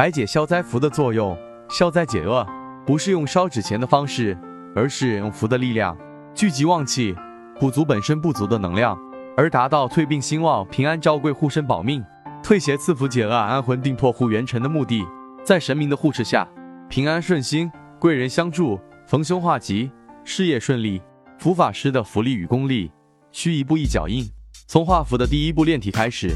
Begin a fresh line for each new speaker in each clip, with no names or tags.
白解消灾符的作用，消灾解厄，不是用烧纸钱的方式，而是用符的力量聚集旺气，补足本身不足的能量，而达到退病兴旺、平安招贵、护身保命、退邪赐福、解厄安魂定魄、护元辰的目的。在神明的护持下，平安顺心，贵人相助，逢凶化吉，事业顺利。符法师的福利与功力，需一步一脚印。从画符的第一步练体开始，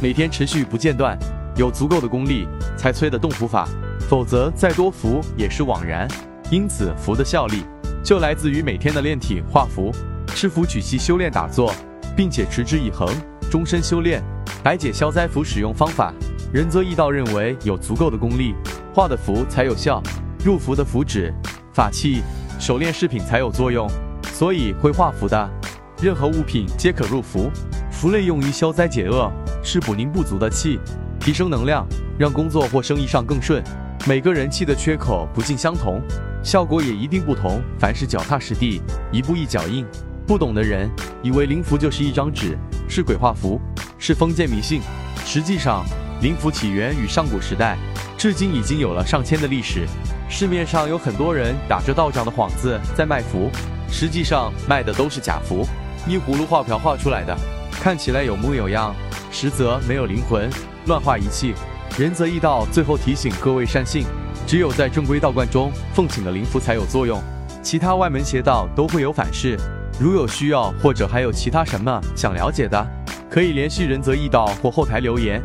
每天持续不间断，有足够的功力才催得动符法，否则再多符也是枉然。因此，符的效力就来自于每天的练体画符，吃符取气修炼打坐，并且持之以恒，终身修炼。白解消灾符使用方法，仁泽义道认为有足够的功力，画的符才有效，入符的符纸、法器、手链饰品才有作用。所以会画符的任何物品皆可入符。符类用于消灾解厄，是补宁不足的气，提升能量，让工作或生意上更顺。每个人气的缺口不尽相同，效果也一定不同。凡事脚踏实地，一步一脚印。不懂的人以为灵符就是一张纸，是鬼画符，是封建迷信。实际上，灵符起源于上古时代，至今已经有了上千的历史。市面上有很多人打着道长的幌子在卖符。实际上卖的都是假符，依葫芦画瓢画出来的，看起来有模有样，实则没有灵魂，乱化一气。仁泽义道最后提醒各位善信，只有在正规道观中奉请的灵符才有作用，其他外门邪道都会有反噬。如有需要或者还有其他什么想了解的，可以联系仁泽义道或后台留言。